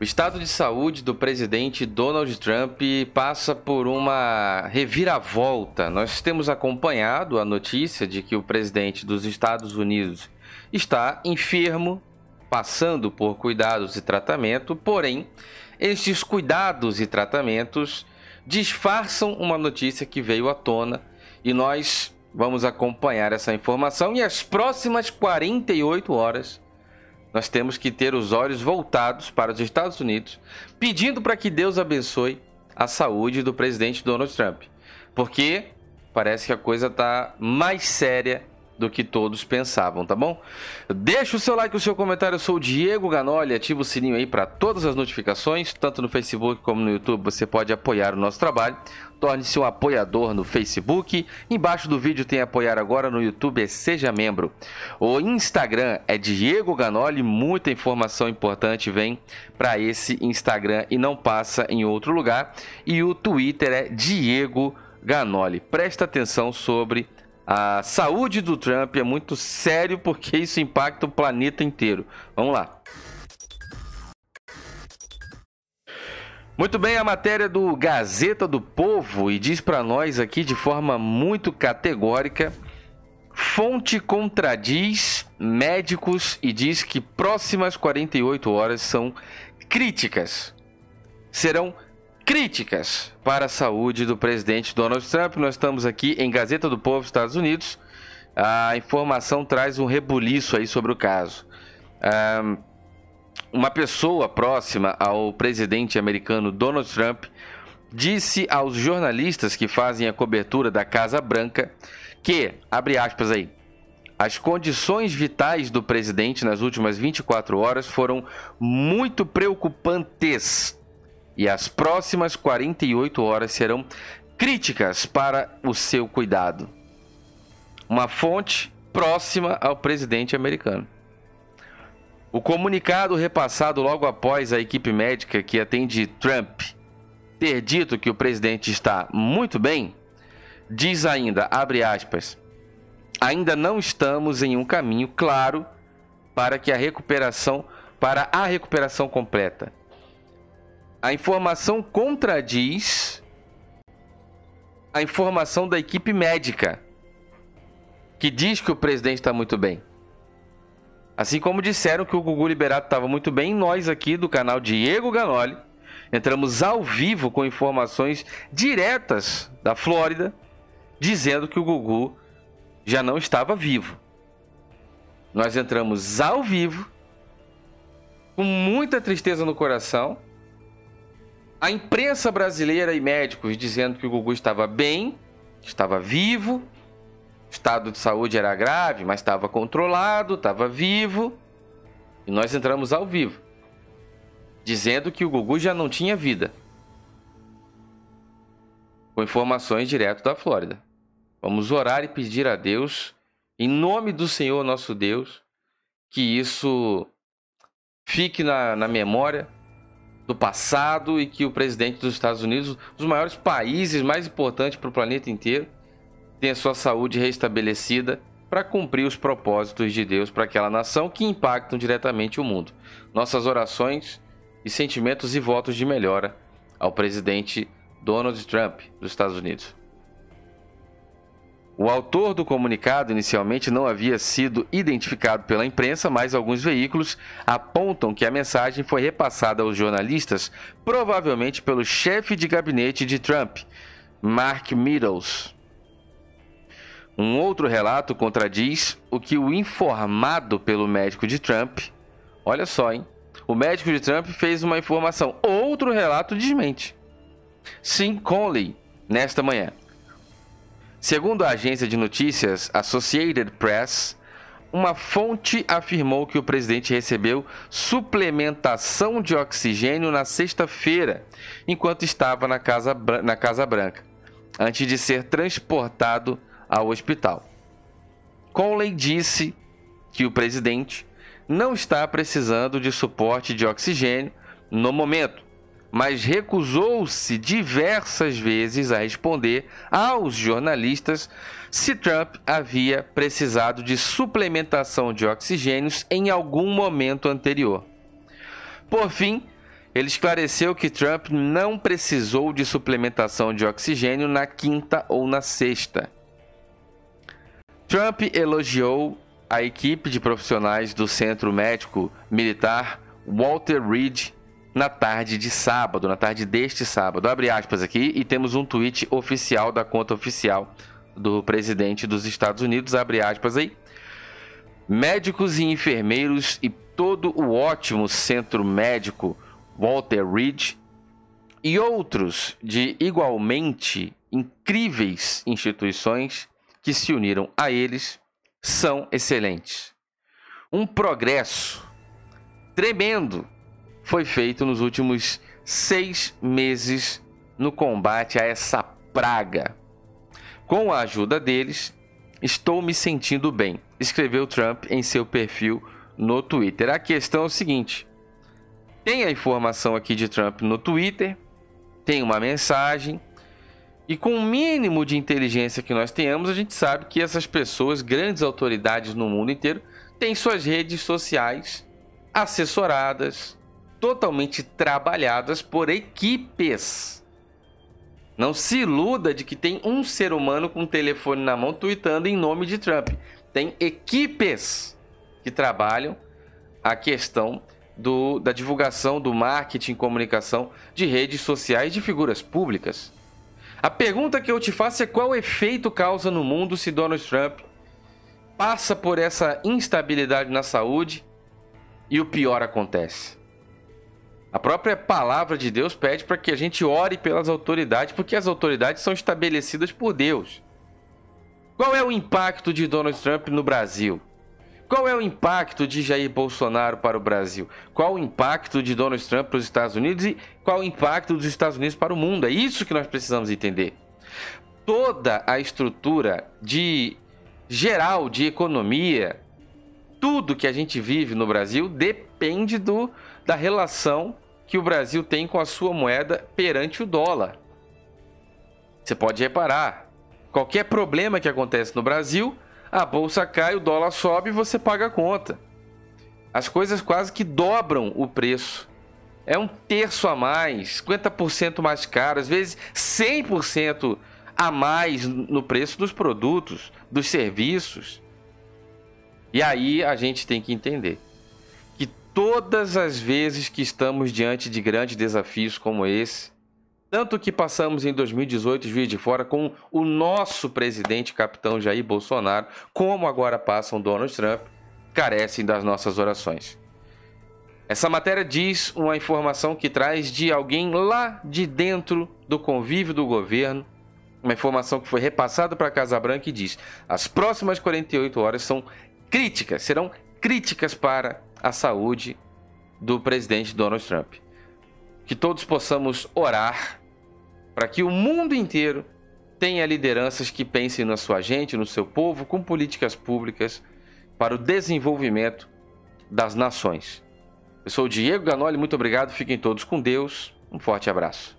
O estado de saúde do presidente Donald Trump passa por uma reviravolta. Nós temos acompanhado a notícia de que o presidente dos Estados Unidos está enfermo, passando por cuidados e tratamento, porém, estes cuidados e tratamentos disfarçam uma notícia que veio à tona e nós vamos acompanhar essa informação e as próximas 48 horas nós temos que ter os olhos voltados para os Estados Unidos, pedindo para que Deus abençoe a saúde do presidente Donald Trump. Porque parece que a coisa está mais séria do que todos pensavam, tá bom? Deixa o seu like, o seu comentário. Eu sou o Diego Ganoli. Ativa o sininho aí para todas as notificações, tanto no Facebook como no YouTube. Você pode apoiar o nosso trabalho. Torne-se um apoiador no Facebook. Embaixo do vídeo tem apoiar agora no YouTube, é seja membro. O Instagram é Diego Ganoli. Muita informação importante vem para esse Instagram e não passa em outro lugar. E o Twitter é Diego Ganoli. Presta atenção sobre a saúde do Trump é muito sério porque isso impacta o planeta inteiro. Vamos lá. Muito bem, a matéria do Gazeta do Povo e diz para nós aqui de forma muito categórica: fonte contradiz médicos e diz que próximas 48 horas são críticas. Serão críticas para a saúde do presidente Donald Trump. Nós estamos aqui em Gazeta do Povo, Estados Unidos. A informação traz um rebuliço aí sobre o caso. uma pessoa próxima ao presidente americano Donald Trump disse aos jornalistas que fazem a cobertura da Casa Branca que, abre aspas aí, as condições vitais do presidente nas últimas 24 horas foram muito preocupantes e as próximas 48 horas serão críticas para o seu cuidado. Uma fonte próxima ao presidente americano. O comunicado repassado logo após a equipe médica que atende Trump ter dito que o presidente está muito bem, diz ainda, abre aspas, ainda não estamos em um caminho claro para que a recuperação para a recuperação completa a informação contradiz a informação da equipe médica, que diz que o presidente está muito bem. Assim como disseram que o Gugu Liberato estava muito bem, nós aqui do canal Diego Ganoli entramos ao vivo com informações diretas da Flórida, dizendo que o Gugu já não estava vivo. Nós entramos ao vivo, com muita tristeza no coração, a imprensa brasileira e médicos dizendo que o Gugu estava bem, estava vivo, estado de saúde era grave, mas estava controlado, estava vivo. E nós entramos ao vivo, dizendo que o Gugu já não tinha vida. Com informações direto da Flórida. Vamos orar e pedir a Deus, em nome do Senhor nosso Deus, que isso fique na, na memória do passado e que o presidente dos Estados Unidos, um dos maiores países mais importantes para o planeta inteiro, tenha sua saúde restabelecida para cumprir os propósitos de Deus para aquela nação que impactam diretamente o mundo. Nossas orações e sentimentos e votos de melhora ao presidente Donald Trump dos Estados Unidos. O autor do comunicado inicialmente não havia sido identificado pela imprensa, mas alguns veículos apontam que a mensagem foi repassada aos jornalistas, provavelmente pelo chefe de gabinete de Trump, Mark Meadows. Um outro relato contradiz o que o informado pelo médico de Trump. Olha só, hein? O médico de Trump fez uma informação. Outro relato desmente. Sim Conley, nesta manhã. Segundo a agência de notícias Associated Press, uma fonte afirmou que o presidente recebeu suplementação de oxigênio na sexta-feira, enquanto estava na Casa, na Casa Branca, antes de ser transportado ao hospital. Conley disse que o presidente não está precisando de suporte de oxigênio no momento mas recusou-se diversas vezes a responder aos jornalistas se Trump havia precisado de suplementação de oxigênios em algum momento anterior. Por fim, ele esclareceu que Trump não precisou de suplementação de oxigênio na quinta ou na sexta. Trump elogiou a equipe de profissionais do Centro Médico Militar Walter Reed na tarde de sábado, na tarde deste sábado. Abre aspas aqui e temos um tweet oficial da conta oficial do presidente dos Estados Unidos, abre aspas aí. Médicos e enfermeiros e todo o ótimo centro médico Walter Reed e outros de igualmente incríveis instituições que se uniram a eles são excelentes. Um progresso tremendo foi feito nos últimos seis meses no combate a essa praga. Com a ajuda deles, estou me sentindo bem, escreveu Trump em seu perfil no Twitter. A questão é o seguinte: tem a informação aqui de Trump no Twitter, tem uma mensagem, e com o mínimo de inteligência que nós tenhamos, a gente sabe que essas pessoas, grandes autoridades no mundo inteiro, têm suas redes sociais assessoradas, totalmente trabalhadas por equipes. Não se iluda de que tem um ser humano com um telefone na mão tweetando em nome de Trump. Tem equipes que trabalham a questão do, da divulgação do marketing comunicação de redes sociais de figuras públicas. A pergunta que eu te faço é qual efeito causa no mundo se Donald Trump passa por essa instabilidade na saúde e o pior acontece. A própria palavra de Deus pede para que a gente ore pelas autoridades, porque as autoridades são estabelecidas por Deus. Qual é o impacto de Donald Trump no Brasil? Qual é o impacto de Jair Bolsonaro para o Brasil? Qual o impacto de Donald Trump para os Estados Unidos e qual o impacto dos Estados Unidos para o mundo? É isso que nós precisamos entender. Toda a estrutura de geral de economia, tudo que a gente vive no Brasil depende do, da relação que o Brasil tem com a sua moeda perante o dólar. Você pode reparar, qualquer problema que acontece no Brasil a bolsa cai, o dólar sobe e você paga a conta. As coisas quase que dobram o preço. É um terço a mais, 50% mais caro, às vezes 100% a mais no preço dos produtos, dos serviços. E aí a gente tem que entender todas as vezes que estamos diante de grandes desafios como esse, tanto que passamos em 2018 Juiz de Fora com o nosso presidente capitão Jair Bolsonaro, como agora passam Donald Trump, carecem das nossas orações. Essa matéria diz uma informação que traz de alguém lá de dentro do convívio do governo, uma informação que foi repassada para a Casa Branca e diz: as próximas 48 horas são críticas, serão críticas para a saúde do presidente Donald Trump. Que todos possamos orar para que o mundo inteiro tenha lideranças que pensem na sua gente, no seu povo, com políticas públicas para o desenvolvimento das nações. Eu sou o Diego Ganoli, muito obrigado, fiquem todos com Deus, um forte abraço.